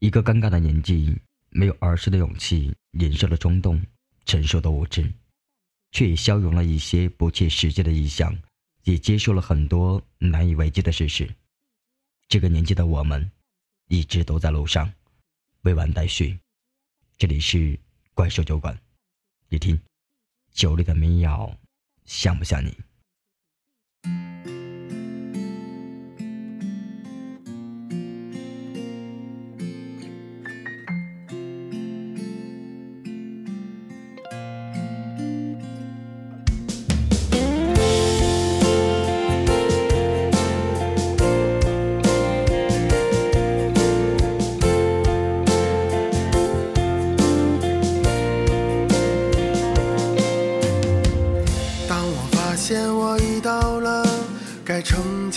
一个尴尬的年纪，没有儿时的勇气，年少的冲动，成熟的无知，却也消融了一些不切实际的臆想，也接受了很多难以为继的事实。这个年纪的我们，一直都在路上，未完待续。这里是怪兽酒馆，你听，酒里的民谣，像不像你？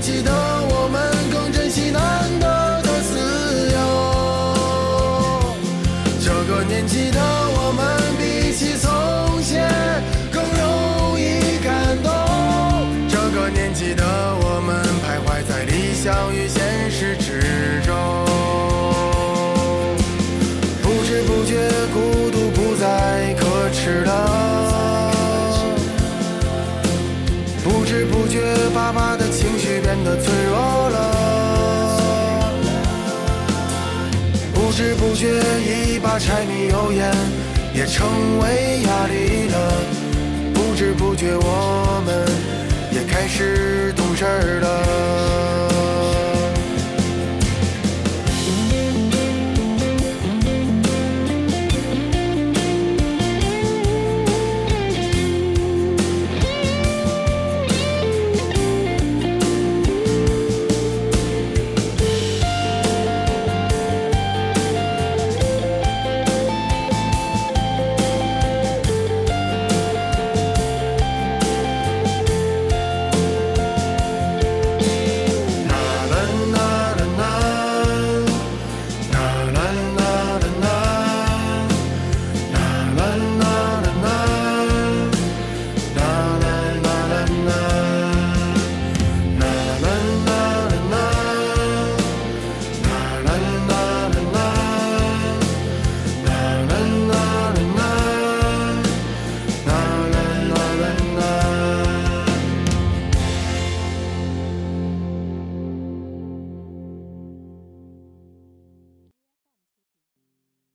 记得我们，更珍惜难得的自由。这个年纪的我们，比起从前更容易感动。这个年纪的我们，徘徊在理想与现实之中。不知不觉，孤独不再可耻了。不知不觉，爸爸变得脆弱了。不知不觉，一把柴米油盐也成为压力了。不知不觉，我们也开始。